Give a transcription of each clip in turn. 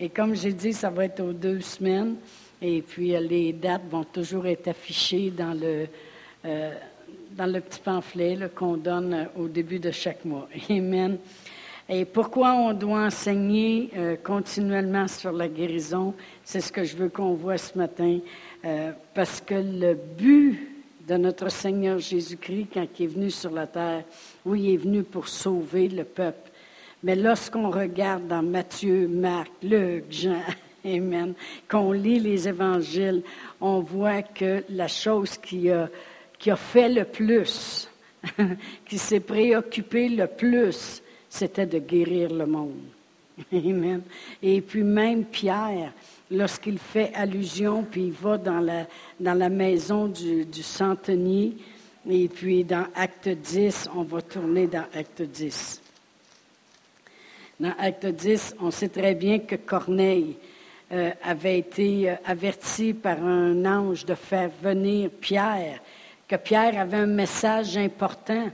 Et comme j'ai dit, ça va être aux deux semaines. Et puis, les dates vont toujours être affichées dans le, dans le petit pamphlet qu'on donne au début de chaque mois. Amen. Et pourquoi on doit enseigner euh, continuellement sur la guérison, c'est ce que je veux qu'on voit ce matin, euh, parce que le but de notre Seigneur Jésus-Christ, quand il est venu sur la terre, oui, il est venu pour sauver le peuple. Mais lorsqu'on regarde dans Matthieu, Marc, Luc, Jean, Amen, qu'on lit les évangiles, on voit que la chose qui a, qui a fait le plus, qui s'est préoccupé le plus, c'était de guérir le monde. Amen. Et puis même Pierre, lorsqu'il fait allusion, puis il va dans la, dans la maison du, du centenier, et puis dans Acte 10, on va tourner dans Acte 10. Dans Acte 10, on sait très bien que Corneille euh, avait été euh, averti par un ange de faire venir Pierre, que Pierre avait un message important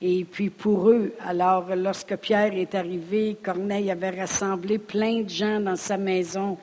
et puis pour eux, alors lorsque Pierre est arrivé, Corneille avait rassemblé plein de gens dans sa maison.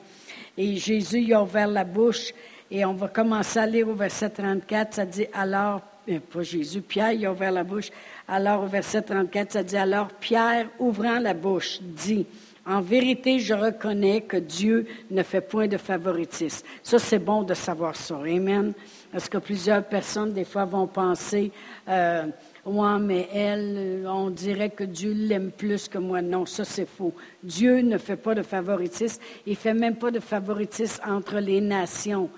Et Jésus y a ouvert la bouche. Et on va commencer à lire au verset 34. Ça dit alors, euh, pas Jésus, Pierre y a ouvert la bouche. Alors au verset 34, ça dit alors, Pierre ouvrant la bouche, dit, en vérité, je reconnais que Dieu ne fait point de favoritisme. Ça, c'est bon de savoir ça. Amen. Parce que plusieurs personnes, des fois, vont penser, euh, oui, mais elle, on dirait que Dieu l'aime plus que moi. Non, ça c'est faux. Dieu ne fait pas de favoritisme. Il fait même pas de favoritisme entre les nations.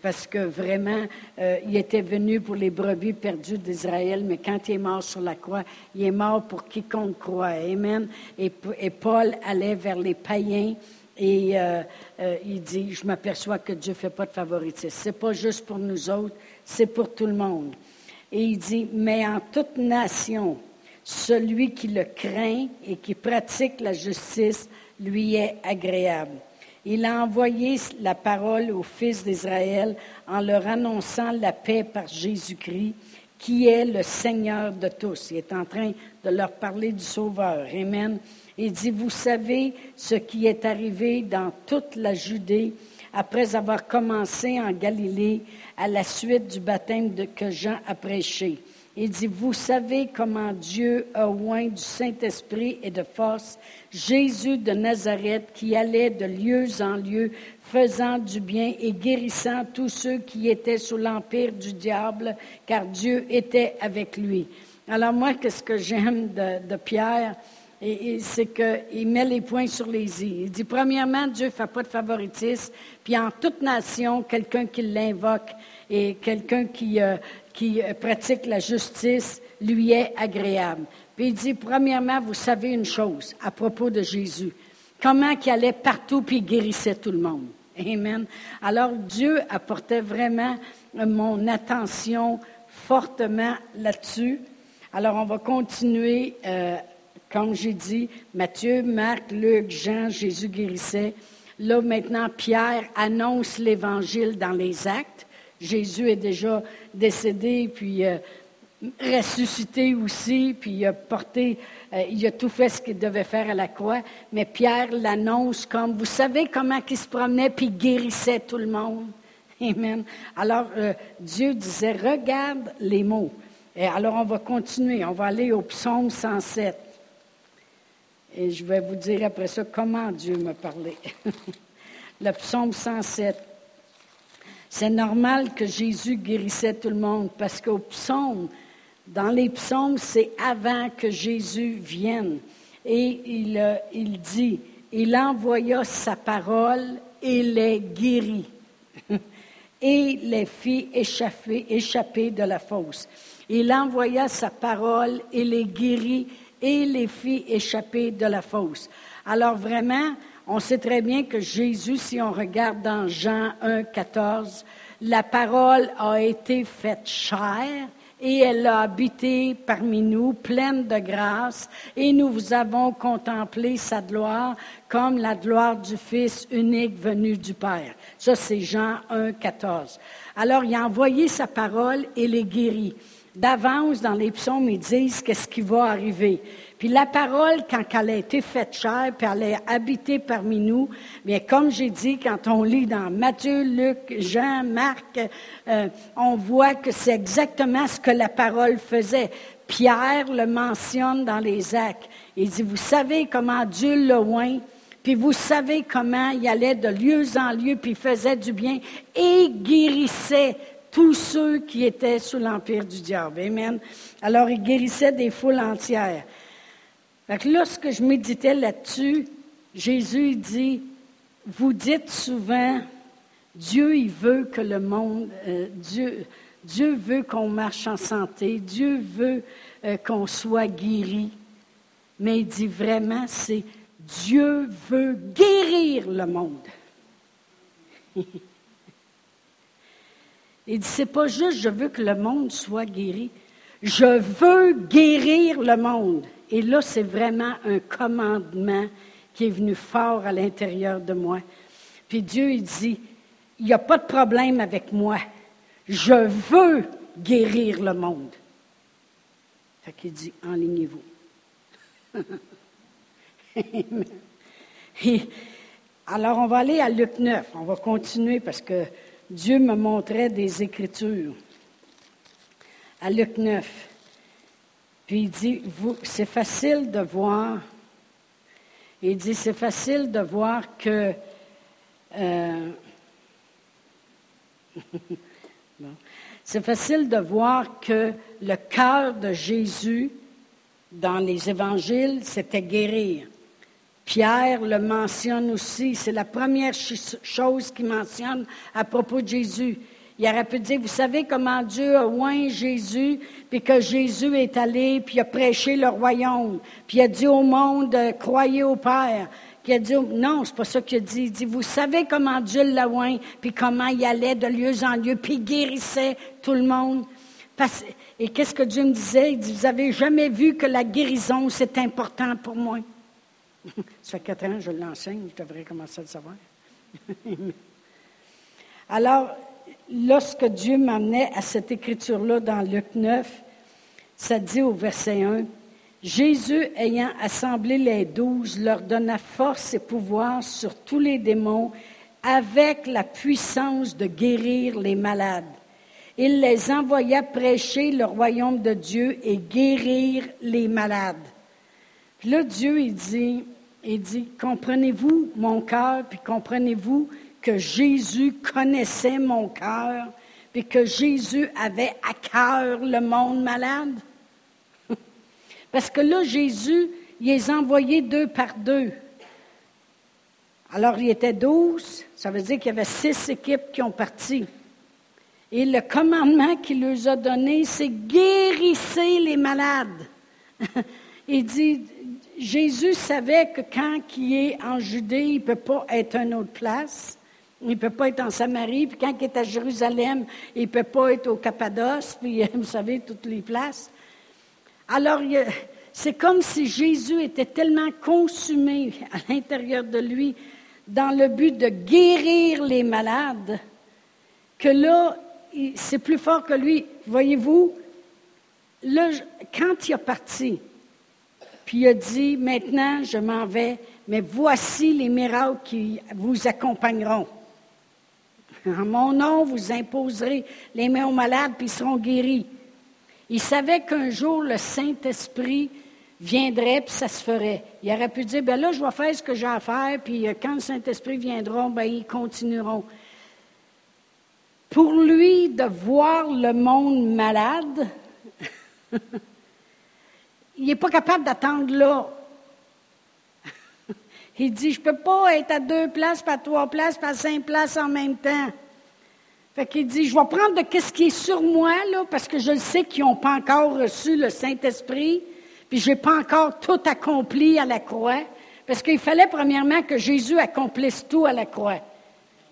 Parce que vraiment, euh, il était venu pour les brebis perdues d'Israël, mais quand il est mort sur la croix, il est mort pour quiconque croit. Amen. Et, Paul allait vers les païens et euh, euh, il dit, je m'aperçois que Dieu ne fait pas de favoritisme. Ce n'est pas juste pour nous autres, c'est pour tout le monde. Et il dit, mais en toute nation, celui qui le craint et qui pratique la justice lui est agréable. Il a envoyé la parole aux fils d'Israël en leur annonçant la paix par Jésus-Christ, qui est le Seigneur de tous. Il est en train de leur parler du Sauveur. Amen. Il dit, vous savez ce qui est arrivé dans toute la Judée après avoir commencé en Galilée à la suite du baptême que Jean a prêché. Il dit, vous savez comment Dieu a oint du Saint-Esprit et de force Jésus de Nazareth qui allait de lieu en lieu, faisant du bien et guérissant tous ceux qui étaient sous l'empire du diable, car Dieu était avec lui. Alors moi, qu'est-ce que j'aime de, Pierre? C'est qu'il met les points sur les i. Il dit, premièrement, Dieu ne fait pas de favoritisme, puis en toute nation, quelqu'un qui l'invoque et quelqu'un qui, euh, qui pratique la justice lui est agréable. Puis il dit, premièrement, vous savez une chose à propos de Jésus. Comment il allait partout puis il guérissait tout le monde. Amen. Alors Dieu apportait vraiment mon attention fortement là-dessus. Alors on va continuer euh, comme j'ai dit, Matthieu, Marc, Luc, Jean, Jésus guérissait. Là, maintenant, Pierre annonce l'Évangile dans les actes. Jésus est déjà décédé, puis euh, ressuscité aussi, puis il a porté, euh, il a tout fait ce qu'il devait faire à la croix. Mais Pierre l'annonce comme, vous savez comment il se promenait, puis guérissait tout le monde. Amen. Alors, euh, Dieu disait, regarde les mots. Et alors, on va continuer. On va aller au psaume 107. Et je vais vous dire après ça comment Dieu m'a parlé. le psaume 107. C'est normal que Jésus guérissait tout le monde parce qu'au psaume, dans les psaumes, c'est avant que Jésus vienne. Et il, euh, dit, il envoya sa parole et les guérit. et les fit échapper, échapper de la fosse. Il envoya sa parole et les guérit et les fit échapper de la fosse. Alors vraiment, on sait très bien que Jésus, si on regarde dans Jean 1, 14, la parole a été faite chair et elle a habité parmi nous, pleine de grâce, et nous avons contemplé sa gloire comme la gloire du Fils unique venu du Père. Ça, c'est Jean 1, 14. Alors, il a envoyé sa parole et les guérit d'avance dans les psaumes, ils disent qu'est-ce qui va arriver. Puis la parole, quand elle a été faite chair, puis elle a habité parmi nous, bien comme j'ai dit, quand on lit dans Matthieu, Luc, Jean, Marc, euh, on voit que c'est exactement ce que la parole faisait. Pierre le mentionne dans les actes. Il dit, vous savez comment Dieu le oint, puis vous savez comment il allait de lieu en lieu, puis faisait du bien et guérissait tous ceux qui étaient sous l'empire du diable. Amen. Alors, il guérissait des foules entières. lorsque je méditais là-dessus, Jésus dit, vous dites souvent, Dieu, il veut que le monde, euh, Dieu, Dieu veut qu'on marche en santé, Dieu veut euh, qu'on soit guéri. Mais il dit vraiment, c'est Dieu veut guérir le monde. Il dit, c'est pas juste je veux que le monde soit guéri. Je veux guérir le monde. Et là, c'est vraiment un commandement qui est venu fort à l'intérieur de moi. Puis Dieu, il dit, il n'y a pas de problème avec moi. Je veux guérir le monde. Fait qu'il dit, enlignez-vous. alors, on va aller à Luc 9. On va continuer parce que Dieu me montrait des Écritures. À Luc 9. Puis il dit, c'est facile de voir. Il dit, c'est facile de voir que. Euh, c'est facile de voir que le cœur de Jésus dans les évangiles, c'était guérir. Pierre le mentionne aussi. C'est la première chose qu'il mentionne à propos de Jésus. Il aurait pu dire, vous savez comment Dieu a oint Jésus, puis que Jésus est allé, puis a prêché le royaume, puis a dit au monde, croyez au Père. Puis il a non, c'est pas ça qu'il a dit. Il dit, vous savez comment Dieu l'a oint, puis comment il allait de lieu en lieu, puis il guérissait tout le monde. et qu'est-ce que Dieu me disait? Il dit, vous avez jamais vu que la guérison, c'est important pour moi. Ça fait quatre ans que je l'enseigne, je devrais commencer à le savoir. Alors, lorsque Dieu m'amenait à cette écriture-là dans Luc 9, ça dit au verset 1, Jésus ayant assemblé les douze leur donna force et pouvoir sur tous les démons avec la puissance de guérir les malades. Il les envoya prêcher le royaume de Dieu et guérir les malades. Puis là, Dieu, il dit, il dit, comprenez-vous mon cœur, puis comprenez-vous que Jésus connaissait mon cœur, puis que Jésus avait à cœur le monde malade? Parce que là, Jésus, il les a envoyés deux par deux. Alors, il était douze, ça veut dire qu'il y avait six équipes qui ont parti. Et le commandement qu'il leur a donné, c'est guérissez les malades. il dit, Jésus savait que quand il est en Judée, il ne peut pas être à une autre place. Il ne peut pas être en Samarie. Puis quand il est à Jérusalem, il ne peut pas être au Cappadoce. Puis, vous savez, toutes les places. Alors, c'est comme si Jésus était tellement consumé à l'intérieur de lui dans le but de guérir les malades que là, c'est plus fort que lui. Voyez-vous, quand il est parti, puis il a dit, maintenant je m'en vais, mais voici les miracles qui vous accompagneront. En mon nom, vous imposerez les mains aux malades, puis ils seront guéris. Il savait qu'un jour, le Saint-Esprit viendrait, puis ça se ferait. Il aurait pu dire, ben là, je vais faire ce que j'ai à faire, puis euh, quand le Saint-Esprit viendra, ben ils continueront. Pour lui, de voir le monde malade, il n'est pas capable d'attendre là. il dit, je ne peux pas être à deux places, pas à trois places, pas à cinq places en même temps. Fait qu'il dit, je vais prendre de ce qui est sur moi, là, parce que je sais qu'ils n'ont pas encore reçu le Saint-Esprit, puis je n'ai pas encore tout accompli à la croix, parce qu'il fallait premièrement que Jésus accomplisse tout à la croix.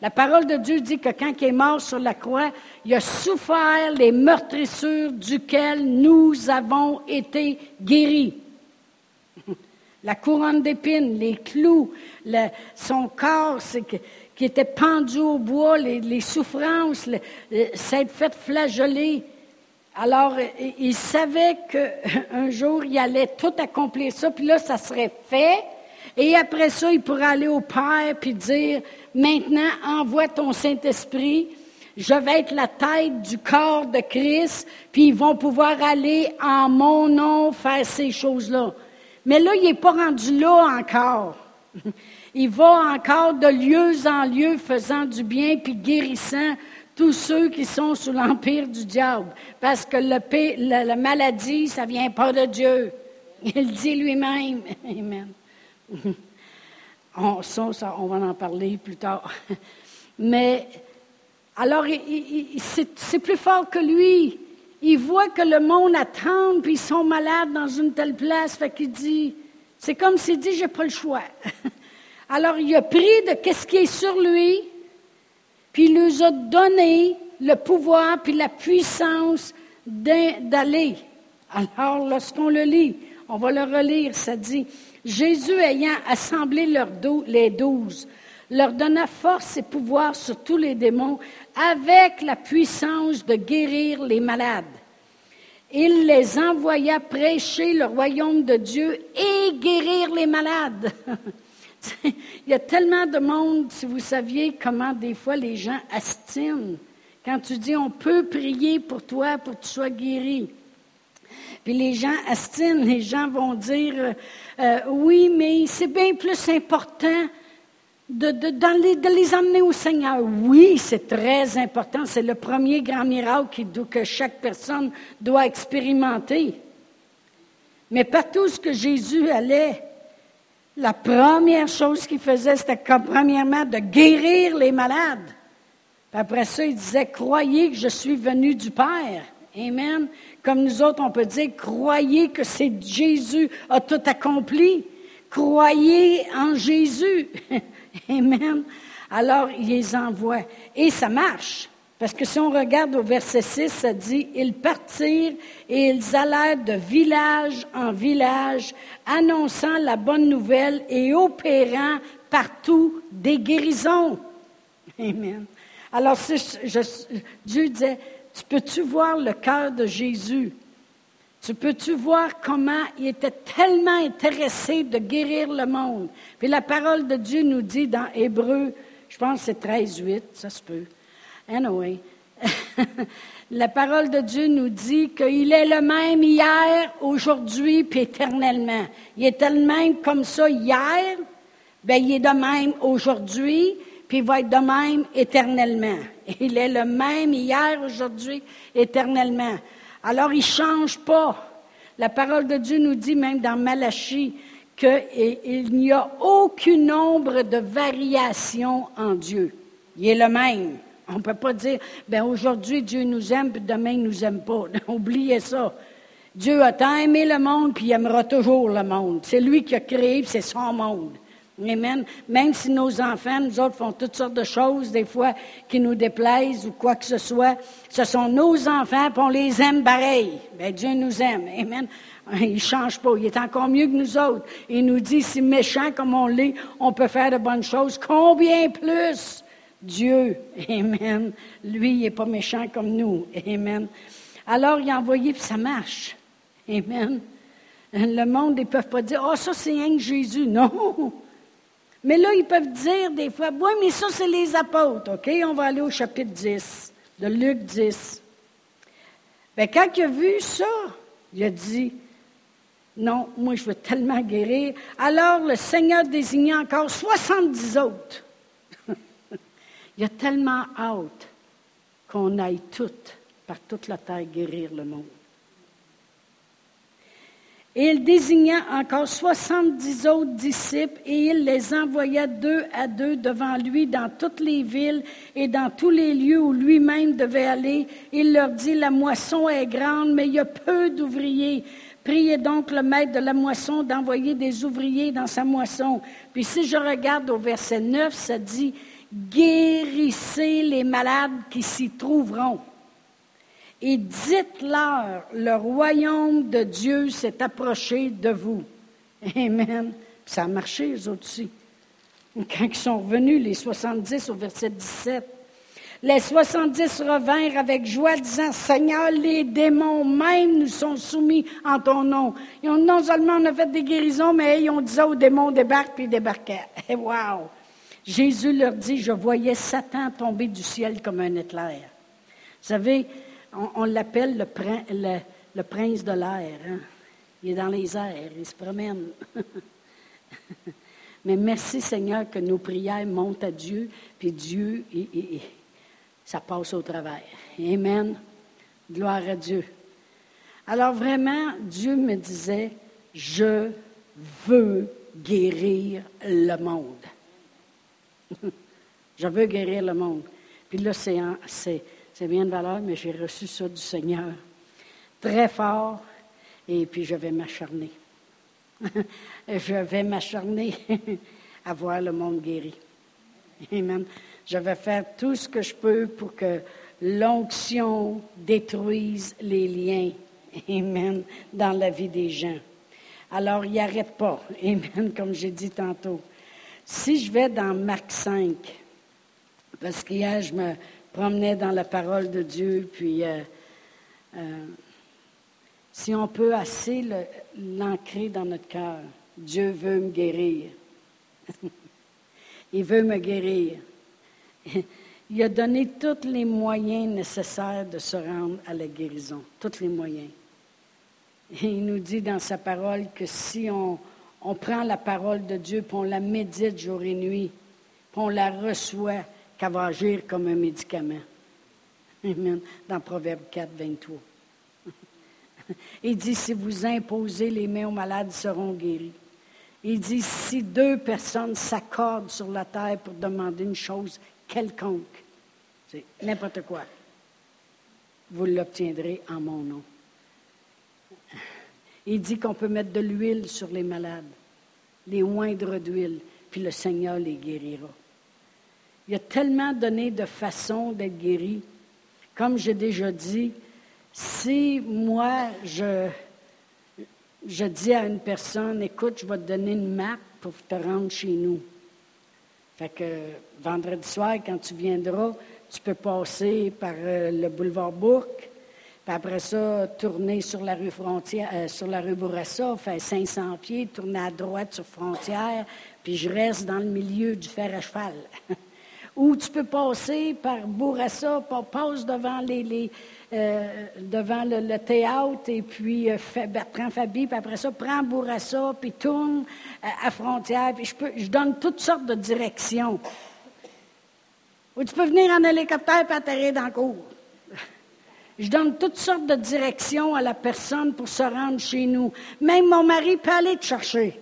La parole de Dieu dit que quand il est mort sur la croix, il a souffert les meurtrissures duquel nous avons été guéris. La couronne d'épines, les clous, son corps qui était pendu au bois, les, souffrances, s'être fait flageoler. Alors, il savait qu'un jour, il allait tout accomplir ça, puis là, ça serait fait. Et après ça, il pourrait aller au Père puis dire, maintenant, envoie ton Saint-Esprit, je vais être la tête du corps de Christ, puis ils vont pouvoir aller en mon nom faire ces choses-là. Mais là, il n'est pas rendu là encore. Il va encore de lieu en lieu faisant du bien puis guérissant tous ceux qui sont sous l'empire du diable. Parce que la, maladie, ça ne vient pas de Dieu. Il dit lui-même. Amen. On, ça, on va en parler plus tard. Mais alors, c'est plus fort que lui. Il voit que le monde attend, puis ils sont malades dans une telle place, fait qu'il dit, c'est comme s'il dit, j'ai pas le choix. Alors, il a pris de qu'est-ce qui est sur lui, puis il lui a donné le pouvoir puis la puissance d'aller. Alors, lorsqu'on le lit, on va le relire, ça dit, Jésus ayant assemblé les douze, leur donna force et pouvoir sur tous les démons avec la puissance de guérir les malades. Il les envoya prêcher le royaume de Dieu et guérir les malades. Il y a tellement de monde, si vous saviez comment des fois les gens estiment. Quand tu dis on peut prier pour toi pour que tu sois guéri. Puis les gens estiment, les gens vont dire euh, oui, mais c'est bien plus important de, les, amener au Seigneur. Oui, c'est très important. C'est le premier grand miracle que chaque personne doit expérimenter. Mais partout où Jésus allait, la première chose qu'il faisait, c'était premièrement de guérir les malades. Puis après ça, il disait, croyez que je suis venu du Père. Amen. Comme nous autres, on peut dire, croyez que c'est Jésus a tout accompli. Croyez en Jésus. Amen. Alors, il les envoie. Et ça marche. Parce que si on regarde au verset 6, ça dit, ils partirent et ils allèrent de village en village, annonçant la bonne nouvelle et opérant partout des guérisons. Amen. Alors, Dieu disait, tu peux-tu voir le cœur de Jésus? Tu peux-tu voir comment il était tellement intéressé de guérir le monde? Puis la parole de Dieu nous dit dans Hébreu, je pense que c'est 13, 8, ça se peut. Anyway. la parole de Dieu nous dit qu'il est le même hier, aujourd'hui, puis éternellement. Il était le même comme ça hier, bien, il est de même aujourd'hui, puis il va être de même éternellement. Il est le même hier, aujourd'hui, éternellement. Alors, il ne change pas. La parole de Dieu nous dit, même dans Malachie, qu'il n'y a aucune nombre de variation en Dieu. Il est le même. On ne peut pas dire, ben aujourd'hui Dieu nous aime, puis demain il ne nous aime pas. Oubliez ça. Dieu a tant aimé le monde, puis il aimera toujours le monde. C'est lui qui a créé, c'est son monde. Amen. Même si nos enfants, nous autres, font toutes sortes de choses, des fois, qui nous déplaisent ou quoi que ce soit, ce sont nos enfants, puis on les aime pareil. Ben, Dieu nous aime. Amen. Il ne change pas. Il est encore mieux que nous autres. Il nous dit, si méchant comme on l'est, on peut faire de bonnes choses. Combien plus Dieu? Amen. Lui, il n'est pas méchant comme nous. Amen. Alors, il a envoyé, puis ça marche. Amen. Le monde, ils ne peuvent pas dire, oh, ça, c'est un Jésus. Non. Mais là, ils peuvent dire des fois, oui, mais ça, c'est les apôtres, OK? On va aller au chapitre 10, de Luc 10. Bien, quand il a vu ça, il a dit, non, moi, je veux tellement guérir. Alors, le Seigneur désigna encore 70 autres. il a tellement hâte qu'on aille toutes, par toute la terre, guérir le monde. Et il désigna encore soixante-dix autres disciples et il les envoya deux à deux devant lui dans toutes les villes et dans tous les lieux où lui-même devait aller. Il leur dit, la moisson est grande, mais il y a peu d'ouvriers. Priez donc le maître de la moisson d'envoyer des ouvriers dans sa moisson. Puis si je regarde au verset 9, ça dit, guérissez les malades qui s'y trouveront et dites-leur, le royaume de Dieu s'est approché de vous. Amen. ça a marché, eux aussi. Quand ils sont revenus, les 70 au verset 17. Les 70 revinrent avec joie, disant, Seigneur, les démons même nous sont soumis en ton nom. Ils ont, non seulement on a fait des guérisons, mais ils ont dit aux démons, débarque, puis débarquaient. Et wow! Jésus leur dit, je voyais Satan tomber du ciel comme un éclair. Vous savez, on, l'appelle le, prince de l'air. Hein. Il est dans les airs, il se promène. Mais merci Seigneur que nos prières montent à Dieu, puis Dieu, ça passe au travers. Amen. Gloire à Dieu. Alors vraiment, Dieu me disait, je veux guérir le monde. je veux guérir le monde. Puis là, c'est bien de valeur, mais j'ai reçu ça du Seigneur. Très fort, et puis je vais m'acharner. je vais m'acharner à voir le monde guéri. Amen. Je vais faire tout ce que je peux pour que l'onction détruise les liens. Amen. Dans la vie des gens. Alors, il arrête pas. Amen, comme j'ai dit tantôt. Si je vais dans Marc 5, parce qu'hier, je me promenais dans la parole de Dieu, puis euh, euh, si on peut assez l'ancrer dans notre cœur, Dieu veut me guérir. Il veut me guérir. Il a donné tous les moyens nécessaires de se rendre à la guérison, tous les moyens. Et il nous dit dans sa parole que si on, on prend la parole de Dieu, puis on la médite jour et nuit, puis on la reçoit, qu'elle va agir comme un médicament. Amen. Dans Proverbe 4, 23. Il dit, si vous imposez les mains aux malades, ils seront guéris. Il dit, si deux personnes s'accordent sur la terre pour demander une chose quelconque, c'est n'importe quoi, vous l'obtiendrez en mon nom. Il dit qu'on peut mettre de l'huile sur les malades, les moindres d'huile, puis le Seigneur les guérira. Il y a tellement donné de façons d'être guéri. Comme j'ai déjà dit, si moi, je, dis à une personne, écoute, je vais te donner une map pour te rendre chez nous. Fait que vendredi soir, quand tu viendras, tu peux passer par euh, le boulevard Bourque, puis après ça, tourner sur la rue Frontière, euh, sur la rue Bourassa, faire 500 pieds, tourner à droite sur Frontière, puis je reste dans le milieu du fer à cheval. Ou tu peux passer par Bourassa, passe devant euh, devant le, théâtre et puis euh, Bertrand Fabi, puis après ça, prends Bourassa, puis tourne euh, à frontière, je, peux, je donne toutes sortes de directions. Ou tu peux venir en hélicoptère et atterrir dans le cours. Je donne toutes sortes de directions à la personne pour se rendre chez nous. Même mon mari peut aller te chercher.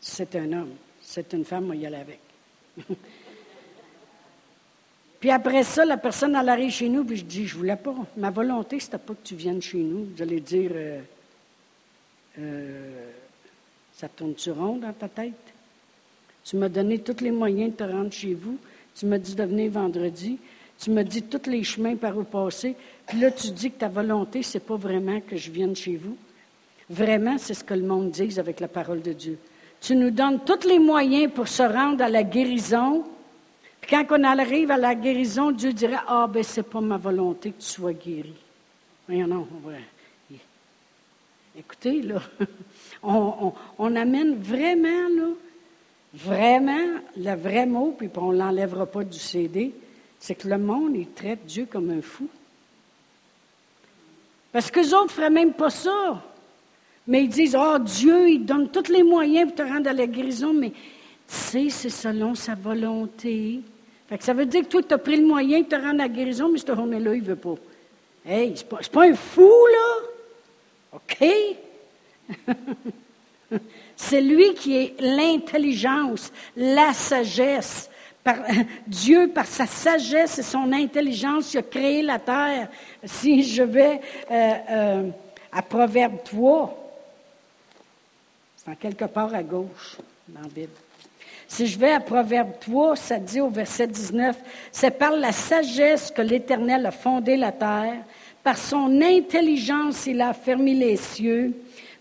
C'est un homme. C'est une femme, moi, y aller avec. Puis après ça, la personne, elle arrive chez nous, puis je dis, je voulais pas. Ma volonté, c'était pas que tu viennes chez nous. J'allais dire, euh, euh, ça tourne-tu rond dans ta tête? Tu m'as donné tous les moyens de te rendre chez vous. Tu m'as dit de venir vendredi. Tu m'as dit tous les chemins par où passer. Puis là, tu dis que ta volonté, c'est pas vraiment que je vienne chez vous. Vraiment, c'est ce que le monde dit avec la parole de Dieu. Tu nous donnes tous les moyens pour se rendre à la guérison, quand on arrive à la guérison, Dieu dirait Ah, ben, c'est pas ma volonté que tu sois guéri. Voyons, non, Écoutez, là, on, amène vraiment, là, vraiment, le vrai mot, puis on ne l'enlèvera pas du CD, c'est que le monde, il traite Dieu comme un fou. Parce que les autres ne feraient même pas ça. Mais ils disent, oh Dieu, il donne tous les moyens pour te rendre à la guérison, mais tu sais, c'est selon sa volonté ça veut dire que toi, tu as pris le moyen de te rendre à la guérison, mais ce journée-là, il ne veut pas. Hey, c'est pas, pas un fou, là. OK? c'est lui qui est l'intelligence, la sagesse. Dieu, par sa sagesse et son intelligence, il a créé la terre. Si je vais euh, euh, à Proverbe 3, c'est en quelque part à gauche dans la Bible. Si je vais à Proverbe 3, ça dit au verset 19, c'est par la sagesse que l'Éternel a fondé la terre, par son intelligence il a fermé les cieux,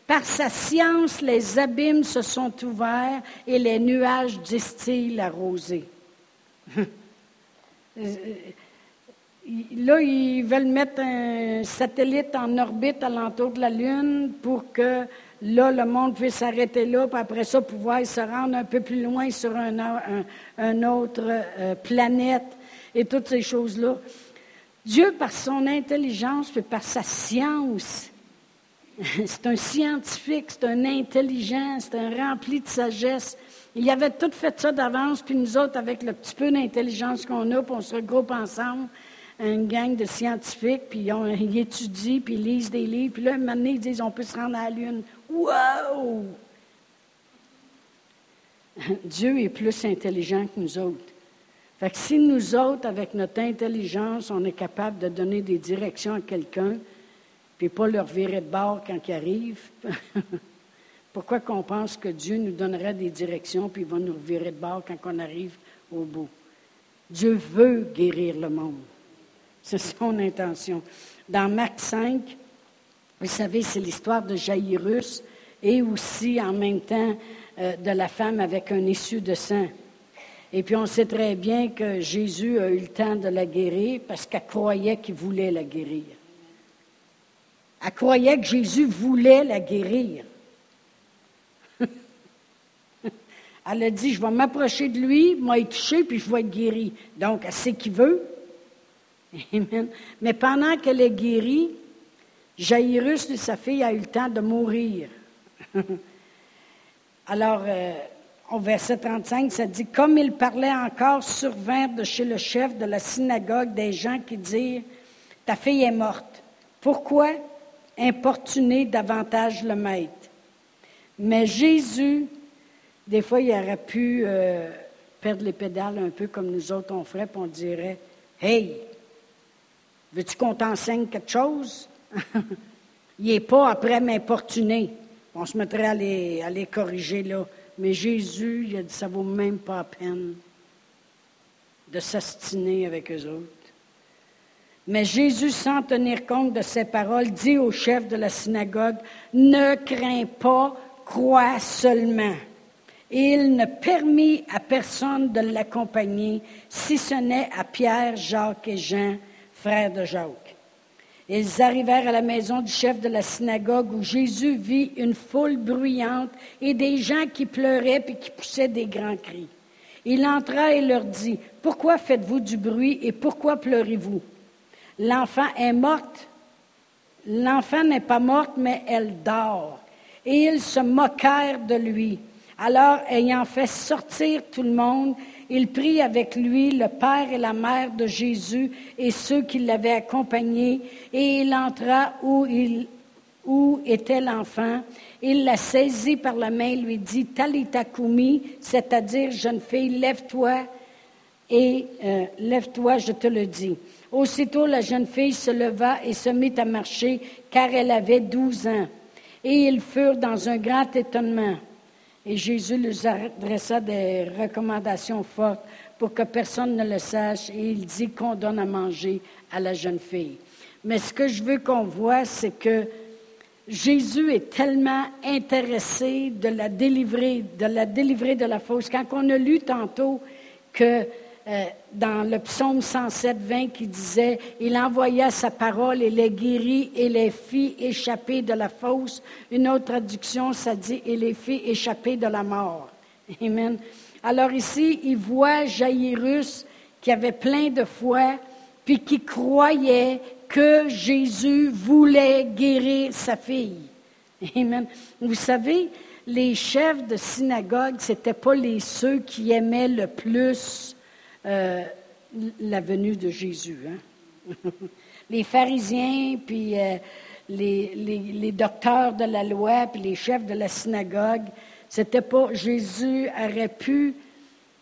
par sa science les abîmes se sont ouverts et les nuages distillent la rosée. là, ils veulent mettre un satellite en orbite alentour de la Lune pour que là, le monde puisse s'arrêter là, puis après ça, pouvoir se rendre un peu plus loin sur un, autre euh, planète et toutes ces choses-là. Dieu, par son intelligence et par sa science, c'est un scientifique, c'est un intelligent, c'est un rempli de sagesse. Il avait tout fait ça d'avance, puis nous autres, avec le petit peu d'intelligence qu'on a, puis on se regroupe ensemble, une gang de scientifiques, puis ils étudient, puis ils lisent des livres, puis là, un ils disent on peut se rendre à la Lune. Wow! Dieu est plus intelligent que nous autres. Fait que si nous autres, avec notre intelligence, on est capable de donner des directions à quelqu'un, puis pas leur virer de bord quand ils arrivent, pourquoi qu'on pense que Dieu nous donnerait des directions, puis il va nous virer de bord quand on arrive au bout? Dieu veut guérir le monde. C'est son intention. Dans Marc 5, vous savez, c'est l'histoire de Jairus et aussi en même temps euh, de la femme avec un issue de sang. Et puis on sait très bien que Jésus a eu le temps de la guérir parce qu'elle croyait qu'il voulait la guérir. Elle croyait que Jésus voulait la guérir. Elle a dit, je vais m'approcher de lui, m'a touché, puis je vais être guéri. Donc, elle sait qu'il veut. Mais pendant qu'elle est guérie, Jairus, sa fille, a eu le temps de mourir. Alors, euh, au verset 35, ça dit Comme il parlait encore, survinrent de chez le chef de la synagogue des gens qui dirent Ta fille est morte. Pourquoi importuner davantage le maître? Mais Jésus, des fois, il aurait pu euh, perdre les pédales un peu comme nous autres on ferait, puis on dirait Hey, veux-tu qu'on t'enseigne quelque chose? Il n'est pas après m'importuner. On se mettrait à les, à corriger là. Mais Jésus, il a dit, ça vaut même pas la peine de s'astiner avec eux autres. Mais Jésus, sans tenir compte de ces paroles, dit au chef de la synagogue, ne crains pas, crois seulement. Et il ne permit à personne de l'accompagner, si ce n'est à Pierre, Jacques et Jean, frères de Jacques. Ils arrivèrent à la maison du chef de la synagogue où Jésus vit une foule bruyante et des gens qui pleuraient et qui poussaient des grands cris. Il entra et leur dit, Pourquoi faites-vous du bruit et pourquoi pleurez-vous? L'enfant est morte. L'enfant n'est pas morte, mais elle dort. Et ils se moquèrent de lui. Alors, ayant fait sortir tout le monde, il prit avec lui le père et la mère de Jésus et ceux qui l'avaient accompagné, et il entra où, était l'enfant. Il la saisit par la main lui dit Talita c'est-à-dire jeune fille, lève-toi et euh, lève-toi, je te le dis. Aussitôt la jeune fille se leva et se mit à marcher, car elle avait douze ans. Et ils furent dans un grand étonnement. Et Jésus leur adressa des recommandations fortes pour que personne ne le sache. Et il dit qu'on donne à manger à la jeune fille. Mais ce que je veux qu'on voit, c'est que Jésus est tellement intéressé de la délivrer, de la délivrer de la fausse. Quand on a lu tantôt que euh, dans le psaume 107, 20 qui disait Il envoya sa parole et les guérit et les fit échapper de la fosse. Une autre traduction, ça dit Et les fit échapper de la mort. Amen. Alors ici, il voit Jairus qui avait plein de foi, puis qui croyait que Jésus voulait guérir sa fille. Amen. Vous savez, les chefs de synagogue, ce n'étaient pas les ceux qui aimaient le plus euh, la venue de Jésus. Hein. les pharisiens, puis euh, les, docteurs de la loi, puis les chefs de la synagogue, c'était pas Jésus aurait pu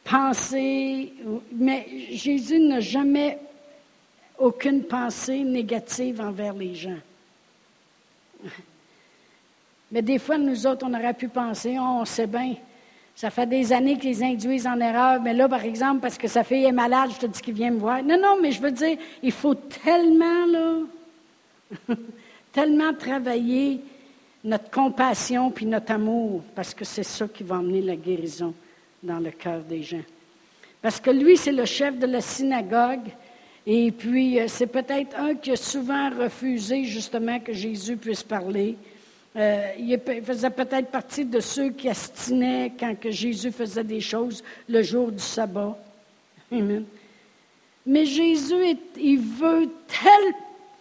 penser, mais Jésus n'a jamais aucune pensée négative envers les gens. Mais des fois, nous autres, on aurait pu penser, oh, on sait bien, ça fait des années qu'ils induisent en erreur, mais là, par exemple, parce que sa fille est malade, je te dis qu'il vient me voir. Non, non, mais je veux dire, il faut tellement, là, tellement travailler notre compassion puis notre amour, parce que c'est ça qui va amener la guérison dans le cœur des gens. Parce que lui, c'est le chef de la synagogue. Et puis, euh, c'est peut-être un qui a souvent refusé justement que Jésus puisse parler. Euh, il faisait peut-être partie de ceux qui astinaient quand que Jésus faisait des choses le jour du sabbat. Mais Jésus, il veut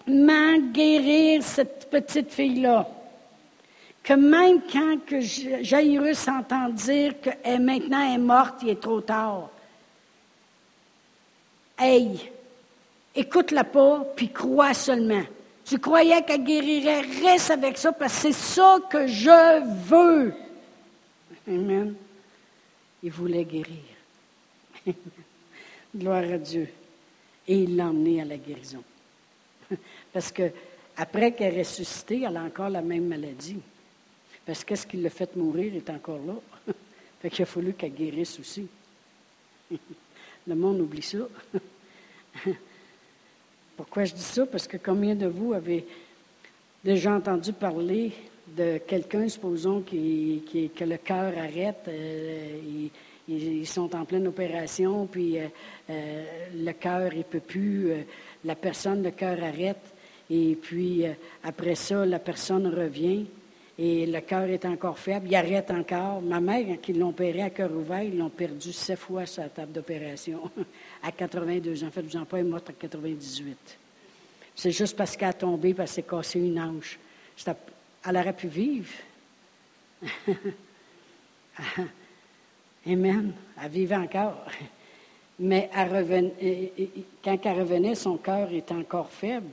tellement guérir cette petite fille-là que même quand que Jairus entend dire qu'elle maintenant est morte, il est trop tard. Hey, écoute-la pas, puis crois seulement. Tu croyais qu'elle guérirait, reste avec ça parce que c'est ça que je veux. Amen. Il voulait guérir. Gloire à Dieu. Et il l'a emmené à la guérison. Parce que après qu'elle est ressuscitée, elle a encore la même maladie. Parce qu'est-ce qui l'a fait mourir est encore là. fait qu'il a fallu qu'elle guérisse aussi. Le monde oublie ça. Pourquoi je dis ça? Parce que combien de vous avez déjà entendu parler de quelqu'un, supposons, qui, que le cœur arrête, euh, ils, sont en pleine opération, puis euh, euh, le cœur, il ne peut plus, la personne, le cœur arrête, et puis après ça, la personne revient, et le cœur est encore faible, il arrête encore. Ma mère, quand ils l'ont opéré à cœur ouvert, ils l'ont perdu sept fois sur la table d'opération, à 82 ans. En fait, pas, est morte à 98. C'est juste parce qu'elle a tombé, parce qu'elle s'est cassé une hanche. Elle aurait pu vivre. Amen. Elle vivait encore. Mais quand elle revenait, son cœur était encore faible.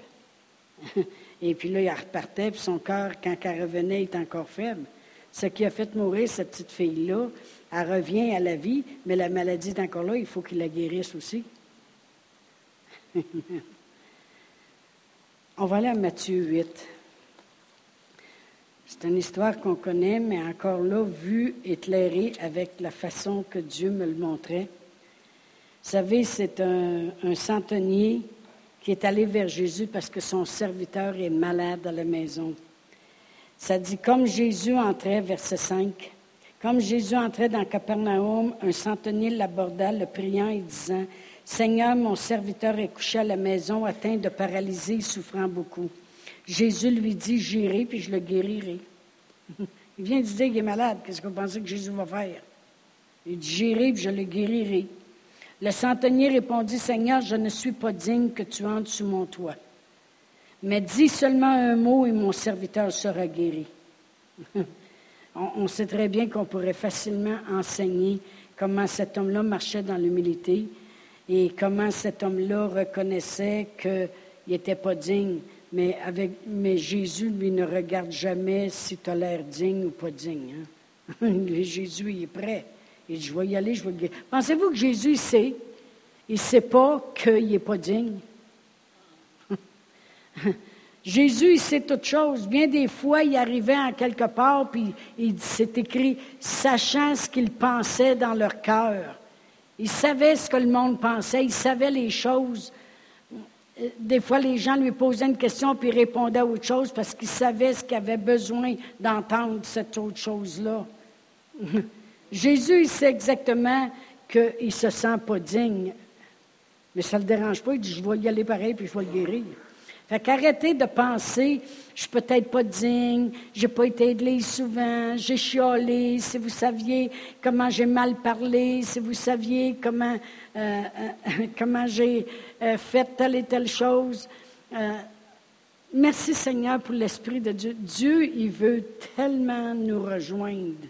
Et puis là, il repartait, puis son cœur, quand elle revenait, était encore faible. Ce qui a fait mourir cette petite fille-là, elle revient à la vie, mais la maladie est encore là, il faut qu'il la guérisse aussi. On va aller à Matthieu 8. C'est une histoire qu'on connaît, mais encore là, vue, éclairée avec la façon que Dieu me le montrait. Vous savez, c'est un, un centenier qui est allé vers Jésus parce que son serviteur est malade à la maison. Ça dit, comme Jésus entrait, verset 5, comme Jésus entrait dans Capernaum, un centenier l'aborda, le priant et disant, Seigneur, mon serviteur est couché à la maison, atteint de paralysie, souffrant beaucoup. Jésus lui dit, j'irai, puis je le guérirai. Il vient de dire qu'il est malade. Qu'est-ce que vous pensez que Jésus va faire? Il dit, j'irai, puis je le guérirai. Le centenier répondit, Seigneur, je ne suis pas digne que tu entres sous mon toit. Mais dis seulement un mot et mon serviteur sera guéri. on, sait très bien qu'on pourrait facilement enseigner comment cet homme-là marchait dans l'humilité et comment cet homme-là reconnaissait qu'il n'était pas digne. Mais, Jésus, lui, ne regarde jamais si tu as l'air digne ou pas digne. Hein. Jésus, il est prêt. Il dit, je vais y aller, je vais le Pensez-vous que Jésus sait? Il ne sait pas qu'il n'est pas digne? Jésus, il sait toute chose. Bien des fois, il arrivait en quelque part, puis il s'est écrit, sachant ce qu'il pensait dans leur cœur. Il savait ce que le monde pensait, il savait les choses. Des fois, les gens lui posaient une question, puis il répondait à autre chose parce qu'il savait ce qu'il avait besoin d'entendre, cette autre chose-là. Jésus, il sait exactement qu'il ne se sent pas digne. Mais ça ne le dérange pas. Il dit, je vais y aller pareil, puis je vais le guérir. Fait qu'arrêtez de penser, je suis peut-être pas digne, j'ai pas été aidé souvent, j'ai chiolé, si vous saviez comment j'ai mal parlé, si vous saviez comment, euh, euh, comment j'ai euh, fait telle et telle chose. merci Seigneur pour l'Esprit de Dieu. Dieu, il veut tellement nous rejoindre.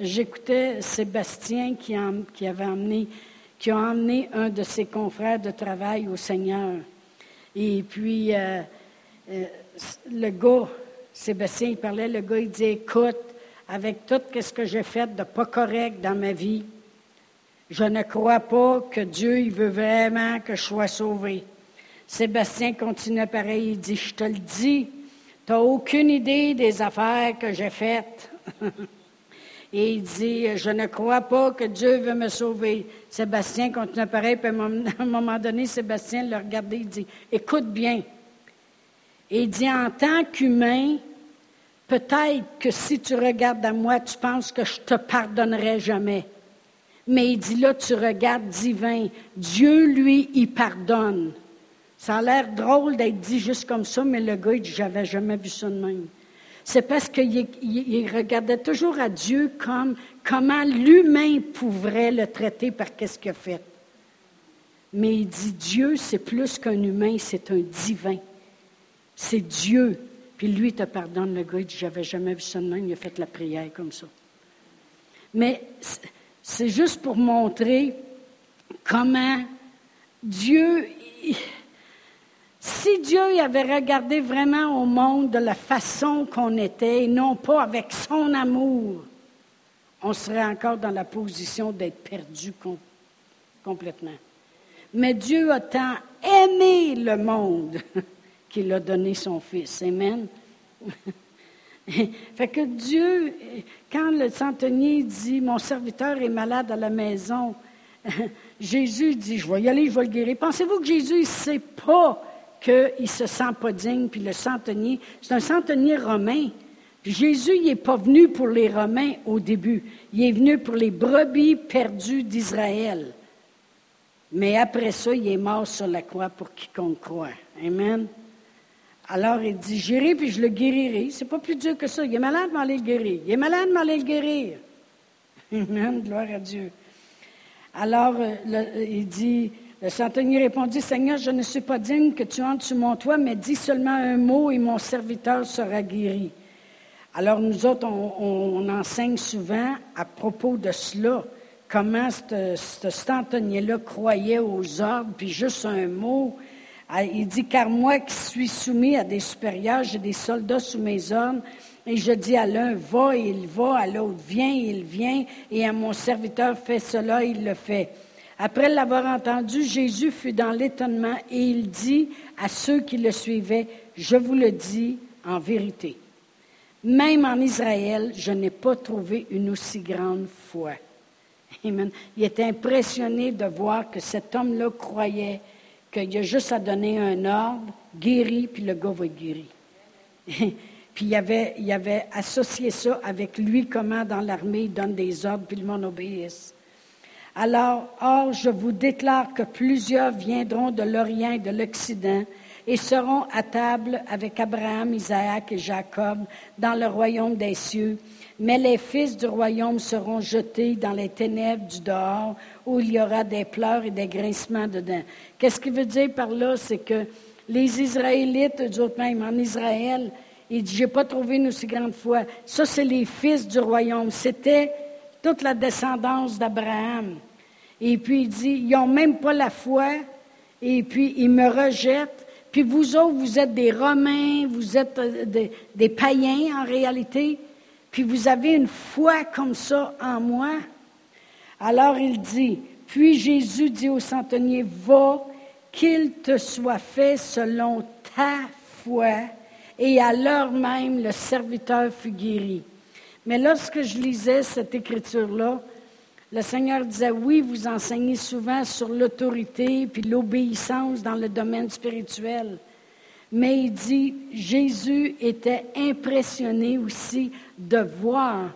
J'écoutais Sébastien qui, avait emmené, qui a emmené un de ses confrères de travail au Seigneur. Et puis, euh, euh, le gars, Sébastien, il parlait, le gars, il dit, écoute, avec tout ce que j'ai fait de pas correct dans ma vie, je ne crois pas que Dieu, il veut vraiment que je sois sauvé. Sébastien continue pareil, il dit, je te le dis, tu n'as aucune idée des affaires que j'ai faites. Et il dit, je ne crois pas que Dieu veut me sauver. Sébastien continue pareil, puis à un moment donné, Sébastien le regardait, il dit, écoute bien. Et il dit, en tant qu'humain, peut-être que si tu regardes à moi, tu penses que je te pardonnerai jamais. Mais il dit là, tu regardes divin. Dieu, lui, il pardonne. Ça a l'air drôle d'être dit juste comme ça, mais le gars, il dit, j'avais jamais vu ça de même. C'est parce qu'il regardait toujours à Dieu comme comment l'humain pourrait le traiter par qu'est-ce qu'il a fait. Mais il dit, Dieu, c'est plus qu'un humain, c'est un divin. C'est Dieu. Puis lui, te pardonne, le gars, il dit, j'avais jamais vu ça de même, il a fait la prière comme ça. Mais c'est juste pour montrer comment Dieu, si Dieu avait regardé vraiment au monde de la façon qu'on était, et non pas avec son amour, on serait encore dans la position d'être perdu complètement. Mais Dieu a tant aimé le monde qu'il a donné son Fils. Amen. fait que Dieu, quand le centenier dit Mon serviteur est malade à la maison, Jésus dit Je vais y aller, je vais le guérir. Pensez-vous que Jésus ne sait pas qu'il ne se sent pas digne, puis le centenier, c'est un centenier romain. Jésus n'est pas venu pour les Romains au début. Il est venu pour les brebis perdues d'Israël. Mais après ça, il est mort sur la croix pour quiconque croit. Amen. Alors il dit, j'irai puis je le guérirai. C'est pas plus dur que ça. Il est malade, mais allez le guérir. Il est malade, mais le guérir. Amen, gloire à Dieu. Alors euh, il dit, le centenier répondit, Seigneur, je ne suis pas digne que tu entres sur mon toit, mais dis seulement un mot et mon serviteur sera guéri. Alors nous autres, on, enseigne souvent à propos de cela, comment ce centenier-là croyait aux ordres, puis juste un mot, ah, il dit, car moi qui suis soumis à des supérieurs, j'ai des soldats sous mes ordres, et je dis à l'un, va, et il va, à l'autre, viens, et il vient, et à mon serviteur, fais cela, il le fait. Après l'avoir entendu, Jésus fut dans l'étonnement, et il dit à ceux qui le suivaient, je vous le dis en vérité. Même en Israël, je n'ai pas trouvé une aussi grande foi. Amen. Il était impressionné de voir que cet homme-là croyait qu'il a juste à donner un ordre, guéri, puis le gars va être guéri. puis il avait, il avait associé ça avec lui, comment dans l'armée il donne des ordres, puis le monde obéisse. Alors, or, je vous déclare que plusieurs viendront de l'Orient et de l'Occident et seront à table avec Abraham, Isaac et Jacob dans le royaume des cieux. Mais les fils du royaume seront jetés dans les ténèbres du dehors, où il y aura des pleurs et des grincements dedans. Qu'est-ce qu'il veut dire par là? C'est que les Israélites, d'autres même en Israël, il dit, j'ai pas trouvé une aussi grande foi. Ça, c'est les fils du royaume. C'était toute la descendance d'Abraham. Et puis il dit, ils n'ont même pas la foi, et puis ils me rejettent. Puis vous autres, vous êtes des Romains, vous êtes euh, des, des païens en réalité, puis vous avez une foi comme ça en moi. Alors il dit, puis Jésus dit au centenier, va, qu'il te soit fait selon ta foi. Et à l'heure même, le serviteur fut guéri. Mais lorsque je lisais cette écriture-là, le Seigneur disait, oui, vous enseignez souvent sur l'autorité puis l'obéissance dans le domaine spirituel. Mais il dit, Jésus était impressionné aussi de voir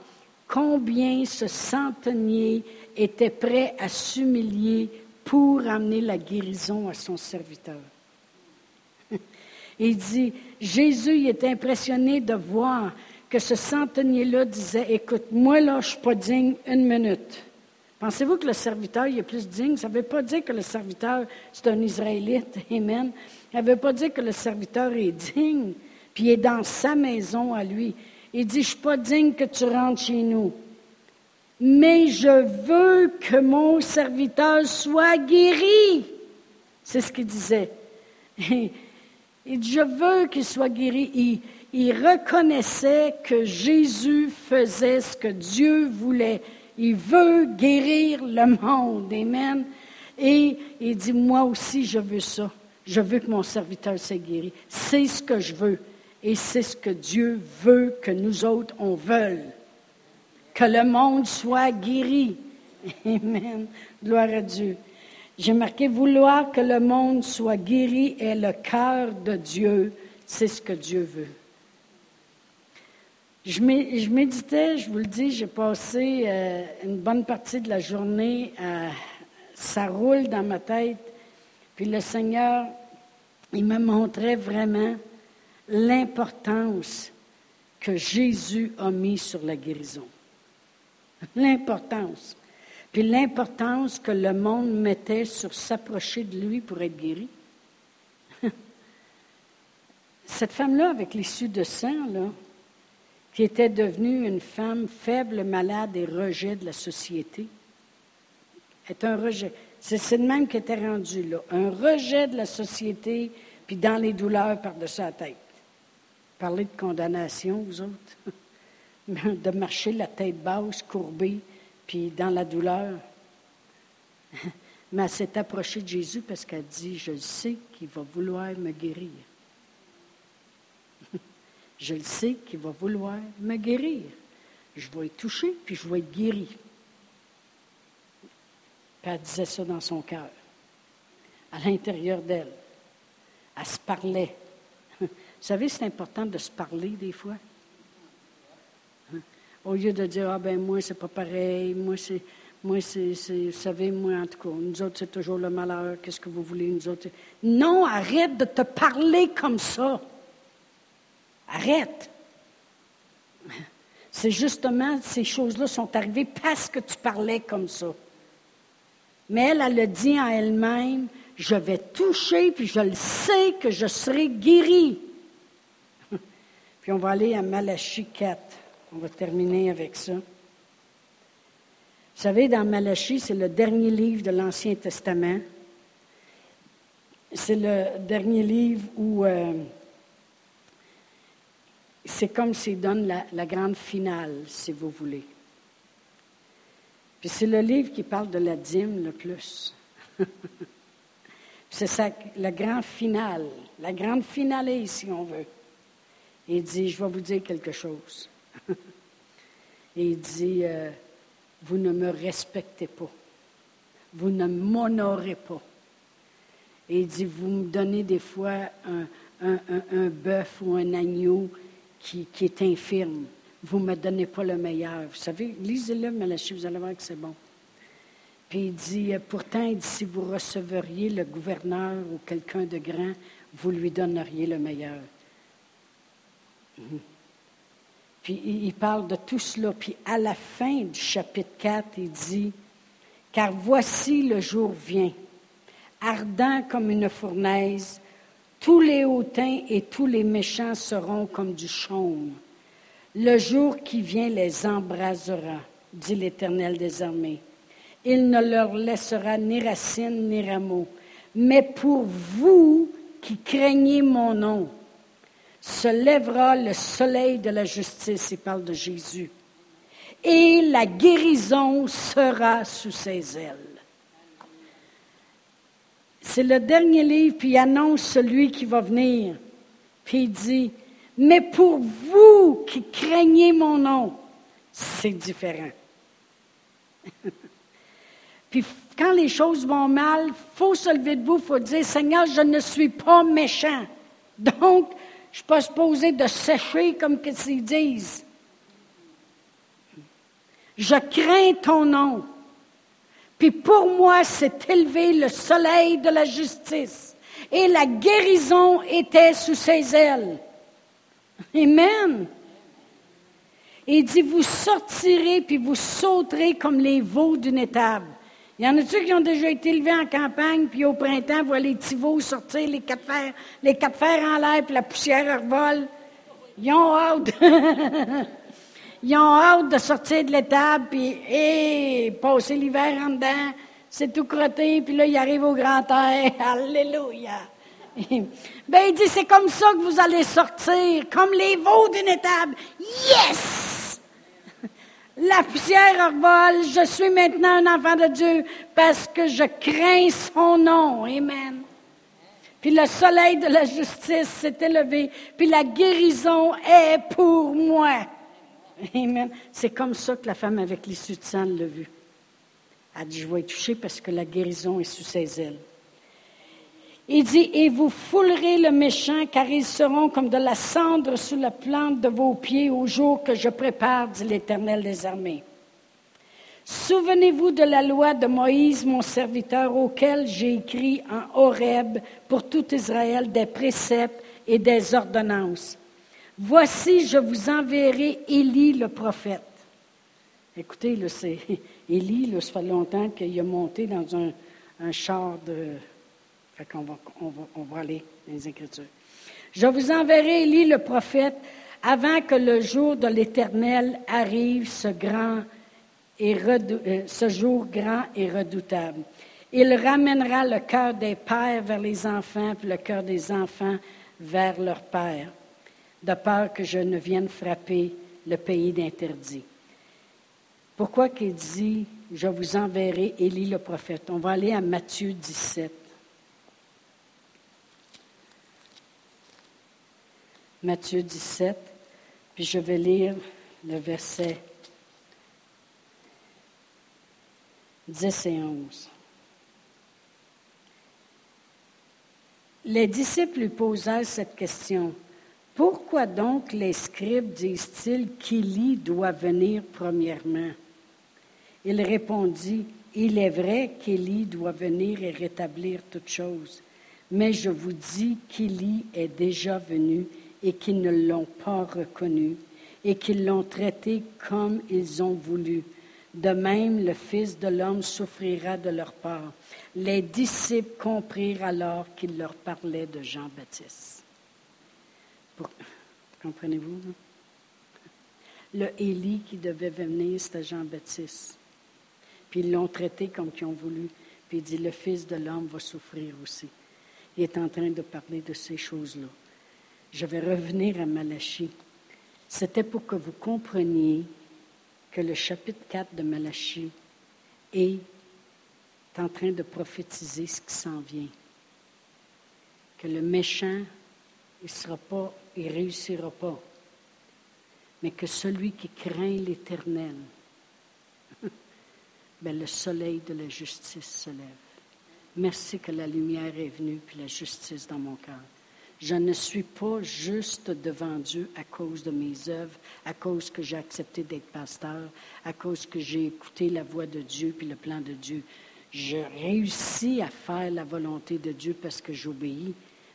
combien ce centenier était prêt à s'humilier pour amener la guérison à son serviteur. Il dit, Jésus était impressionné de voir que ce centenier-là disait, écoute, moi là, je ne suis pas digne une minute. Pensez-vous que le serviteur il est plus digne? Ça ne veut pas dire que le serviteur, c'est un Israélite. Amen. Ça ne veut pas dire que le serviteur est digne, puis il est dans sa maison à lui. Il dit, je ne suis pas digne que tu rentres chez nous mais je veux que mon serviteur soit guéri. C'est ce qu'il disait. Il dit, je veux qu'il soit guéri. Il reconnaissait que Jésus faisait ce que Dieu voulait. Il veut guérir le monde. Amen. Et il dit, moi aussi, je veux ça. Je veux que mon serviteur soit guéri. C'est ce que je veux. Et c'est ce que Dieu veut que nous autres, on veuille que le monde soit guéri. Amen. Gloire à Dieu. J'ai marqué vouloir que le monde soit guéri est le cœur de Dieu. C'est ce que Dieu veut. Je, méditais, je vous le dis, j'ai passé euh, une bonne partie de la journée, ça roule dans ma tête. Puis le Seigneur, il me montrait vraiment l'importance que Jésus a mis sur la guérison. L'importance. Puis l'importance que le monde mettait sur s'approcher de lui pour être guéri. Cette femme-là, avec l'issue de sang, là, qui était devenue une femme faible, malade et rejet de la société. Est un rejet. C'est le même qui était rendu là. Un rejet de la société, puis dans les douleurs par-dessus la tête. Parlez de condamnation, vous autres. de marcher la tête basse, courbée, puis dans la douleur. Mais elle s'est approchée de Jésus parce qu'elle dit, je sais qu'il va vouloir me guérir. Je le sais qu'il va vouloir me guérir. Je vais être touché, puis je vais être guéri. Puis elle disait ça dans son cœur, à l'intérieur d'elle. Elle se parlait. Vous savez, c'est important de se parler des fois. Au lieu de dire, ah ben moi, c'est pas pareil, moi, c'est, moi, c'est, vous savez, moi, en tout cas, nous autres, c'est toujours le malheur, qu'est-ce que vous voulez, nous autres. Non, arrête de te parler comme ça. Arrête. C'est justement ces choses-là sont arrivées parce que tu parlais comme ça. Mais elle, elle a dit en elle-même, je vais toucher, puis je le sais que je serai guérie. puis on va aller à Malachie 4. On va terminer avec ça. Vous savez, dans Malachie, c'est le dernier livre de l'Ancien Testament. C'est le dernier livre où euh, c'est comme s'il donne la, grande finale, si vous voulez. Puis c'est le livre qui parle de la dîme le plus. c'est ça, la grande finale, la grande finale, si on veut. Il dit, je vais vous dire quelque chose. Il dit, euh, vous ne me respectez pas. Vous ne m'honorez pas. Et il dit, vous me donnez des fois un bœuf ou un agneau qui, est infirme. Vous ne me donnez pas le meilleur. Vous savez, lisez-le, Malachie, vous allez voir que c'est bon. Puis il dit, euh, pourtant, si vous receveriez le gouverneur ou quelqu'un de grand, vous lui donneriez le meilleur. Mhm. Puis il parle de tout cela. Puis à la fin du chapitre 4, il dit, car voici le jour vient, ardent comme une fournaise, tous les hautains et tous les méchants seront comme du chaume. Le jour qui vient les embrasera, dit l'Éternel des armées. Il ne leur laissera ni racines ni rameaux. Mais pour vous qui craignez mon nom, se lèvera le soleil de la justice, il parle de Jésus, et la guérison sera sous ses ailes. C'est le dernier livre, puis il annonce celui qui va venir. Puis il dit, mais pour vous qui craignez mon nom, c'est différent. puis quand les choses vont mal, il faut se lever debout, il faut dire, Seigneur, je ne suis pas méchant. Donc, je ne suis pas supposé de sécher comme qu'ils disent. Je crains ton nom. Puis pour moi, s'est élevé le soleil de la justice et la guérison était sous ses ailes. Amen. il dit, vous sortirez puis vous sauterez comme les veaux d'une étable. Il y en a-tu qui ont déjà été élevés en campagne, puis au printemps, voient les petits veaux sortir, les quatre fers, les quatre fers en l'air, puis la poussière revole. Ils ont hâte. Ils ont hâte de sortir de l'étable, puis et, passer l'hiver en dedans. C'est tout crotté, puis là, ils arrivent au grand air. Alléluia. ben, il dit, c'est comme ça que vous allez sortir, comme les veaux d'une étable. Yes! La poussière revole. Je suis maintenant un enfant de Dieu parce que je crains son nom. Amen. Puis le soleil de la justice s'est élevé, puis la guérison est pour moi. Amen. C'est comme ça que la femme avec l'issue de sang l'a vu. Elle a dit, je vais être touchée parce que la guérison est sous ses ailes. Il dit, et vous foulerez le méchant, car ils seront comme de la cendre sous la plante de vos pieds au jour que je prépare, dit l'Éternel des armées. Souvenez-vous de la loi de Moïse, mon serviteur, auquel j'ai écrit en Horeb pour tout Israël des préceptes et des ordonnances. Voici, je vous enverrai Élie le prophète. Écoutez, là, c'est Élie, ça fait longtemps qu'il a monté dans un, char de. Qu'on va, on va, on va aller dans les Écritures. Je vous enverrai Élie le prophète avant que le jour de l'Éternel arrive, ce grand et euh, ce jour grand et redoutable. Il ramènera le cœur des pères vers les enfants, puis le cœur des enfants vers leurs pères, de peur que je ne vienne frapper le pays d'interdit. Pourquoi qu'il dit, je vous enverrai Élie le prophète? On va aller à Matthieu 17. Matthieu 17, puis je vais lire le verset 10 et 11. Les disciples lui posèrent cette question. Pourquoi donc les scribes disent-ils qu'Élie doit venir premièrement? Il répondit, Il est vrai qu'Élie doit venir et rétablir toutes choses, mais je vous dis qu'Élie est déjà venu et qu'ils ne l'ont pas reconnu et qu'ils l'ont traité comme ils ont voulu de même, le Fils de l'homme souffrira de leur part. Les disciples comprirent alors qu'il leur parlait de Jean-Baptiste. Comprenez-vous? Le Élie qui devait venir, c'était Jean-Baptiste. Puis ils l'ont traité comme qu'ils ont voulu. Puis il dit, le Fils de l'homme va souffrir aussi. Il est en train de parler de ces choses-là. Je vais revenir à Malachie. C'était pour que vous compreniez que le chapitre 4 de Malachie est en train de prophétiser ce qui s'en vient. Que le méchant, il sera pas, il réussira pas. Mais que celui qui craint l'Éternel, ben le soleil de la justice se lève. Merci que la lumière est venue, puis la justice dans mon cœur. Je ne suis pas juste devant Dieu à cause de mes œuvres, à cause que j'ai accepté d'être pasteur, à cause que j'ai écouté la voix de Dieu puis le plan de Dieu. Je réussis à faire la volonté de Dieu parce que j'obéis,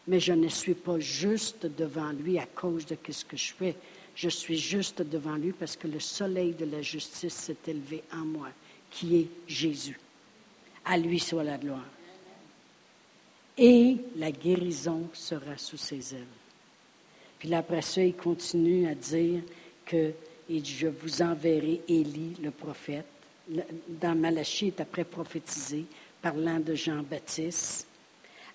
mais je ne suis pas juste devant lui à cause de ce que je fais. Je suis juste devant lui parce que le soleil de la justice s'est élevé en moi, qui est Jésus. À lui soit la gloire et la guérison sera sous ses ailes. Puis après ça, il continue à dire que je vous enverrai Élie, le prophète. Dans Malachie, est après prophétisé, parlant de Jean-Baptiste,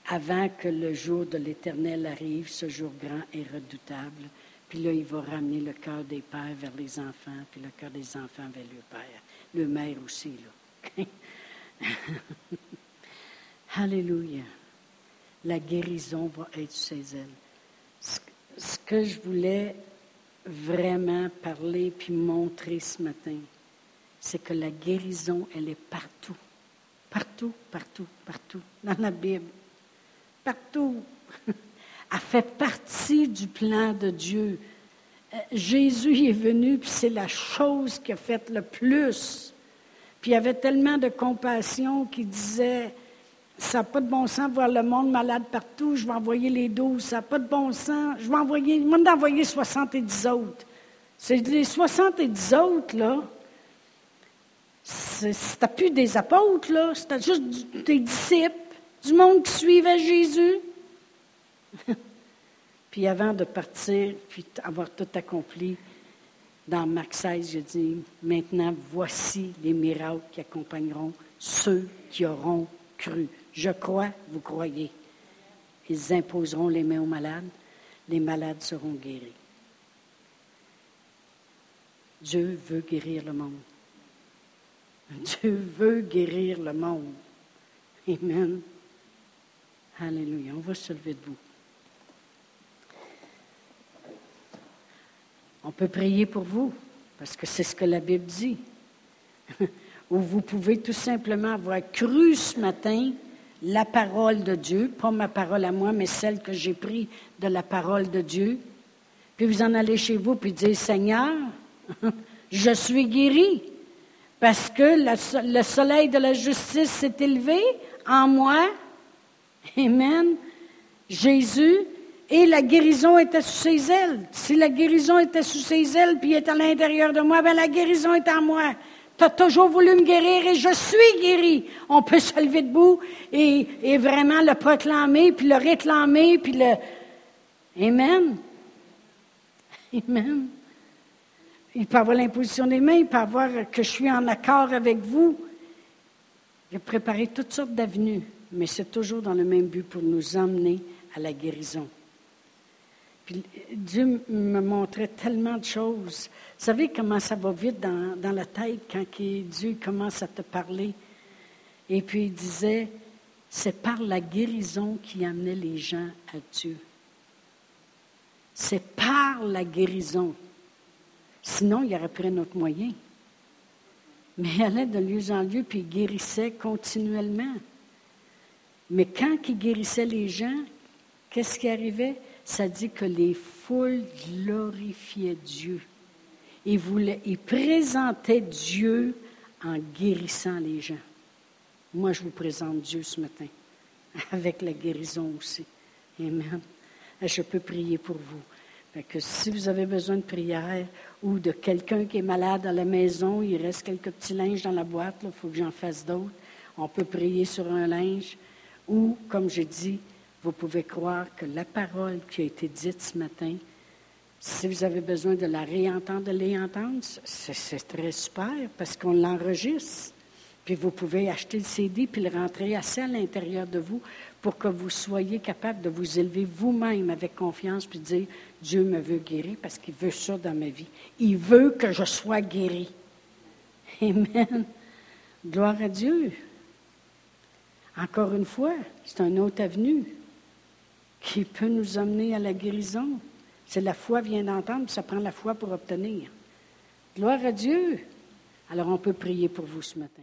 avant que le jour de l'Éternel arrive, ce jour grand et redoutable. Puis là, il va ramener le cœur des pères vers les enfants, puis le cœur des enfants vers le père. Le maire aussi, là. Alléluia la guérison va être chez elle. Ce que je voulais vraiment parler puis montrer ce matin, c'est que la guérison, elle est partout. Partout, partout, partout, dans la Bible. Partout. Elle fait partie du plan de Dieu. Euh, Jésus est venu, puis c'est la chose qui a fait le plus. Puis il y avait tellement de compassion qu'il disait, ça n'a pas de bon sens voir le monde malade partout. Je vais envoyer les douze. Ça n'a pas de bon sens. Je vais envoyer, je vais envoyer 70 autres. C'est les 70 autres, là. C'était plus des apôtres, là. C'était juste des disciples, du monde qui suivait Jésus. puis avant de partir, puis avoir tout accompli, dans Marc 16, je dis, maintenant, voici les miracles qui accompagneront ceux qui auront cru. Je crois, vous croyez. Ils imposeront les mains aux malades, les malades seront guéris. Dieu veut guérir le monde. Dieu veut guérir le monde. Amen. Alléluia. On va se lever debout. On peut prier pour vous, parce que c'est ce que la Bible dit. Ou vous pouvez tout simplement avoir cru ce matin la parole de Dieu, pas ma parole à moi, mais celle que j'ai prise de la parole de Dieu. Puis vous en allez chez vous puis dire, Seigneur, je suis guéri parce que le soleil de la justice s'est élevé en moi. Amen. Jésus, et la guérison était sous ses ailes. Si la guérison était sous ses ailes puis est à l'intérieur de moi, ben la guérison est en moi. Tu as toujours voulu me guérir et je suis guéri. On peut se lever debout et, vraiment le proclamer, puis le réclamer, puis le... Amen. Amen. Il peut avoir l'imposition des mains, il peut avoir que je suis en accord avec vous. A préparé toutes sortes d'avenues, mais c'est toujours dans le même but pour nous emmener à la guérison. Puis Dieu me montrait tellement de choses. Vous savez comment ça va vite dans, la tête quand Dieu commence à te parler? Et puis il disait, c'est par la guérison qui amenait les gens à Dieu. C'est par la guérison. Sinon, il aurait pris notre moyen. Mais il allait de lieu en lieu, puis il guérissait continuellement. Mais quand il guérissait les gens, qu'est-ce qui arrivait? Ça dit que les foules glorifiaient Dieu. Ils, voulaient, ils présentaient Dieu en guérissant les gens. Moi, je vous présente Dieu ce matin, avec la guérison aussi. Amen. Je peux prier pour vous. que si vous avez besoin de prière ou de quelqu'un qui est malade à la maison, il reste quelques petits linges dans la boîte, il faut que j'en fasse d'autres. On peut prier sur un linge. Ou, comme je dis, vous pouvez croire que la parole qui a été dite ce matin, si vous avez besoin de la réentendre, de l'entendre, c'est très super parce qu'on l'enregistre. Puis vous pouvez acheter le CD puis le rentrer assez à l'intérieur de vous pour que vous soyez capable de vous élever vous-même avec confiance puis dire Dieu me veut guérir parce qu'il veut ça dans ma vie. Il veut que je sois guéri. Amen. Gloire à Dieu. Encore une fois, c'est un autre avenue qui peut nous amener à la guérison. C'est la foi vient d'entendre, ça prend la foi pour obtenir. Gloire à Dieu. Alors on peut prier pour vous ce matin.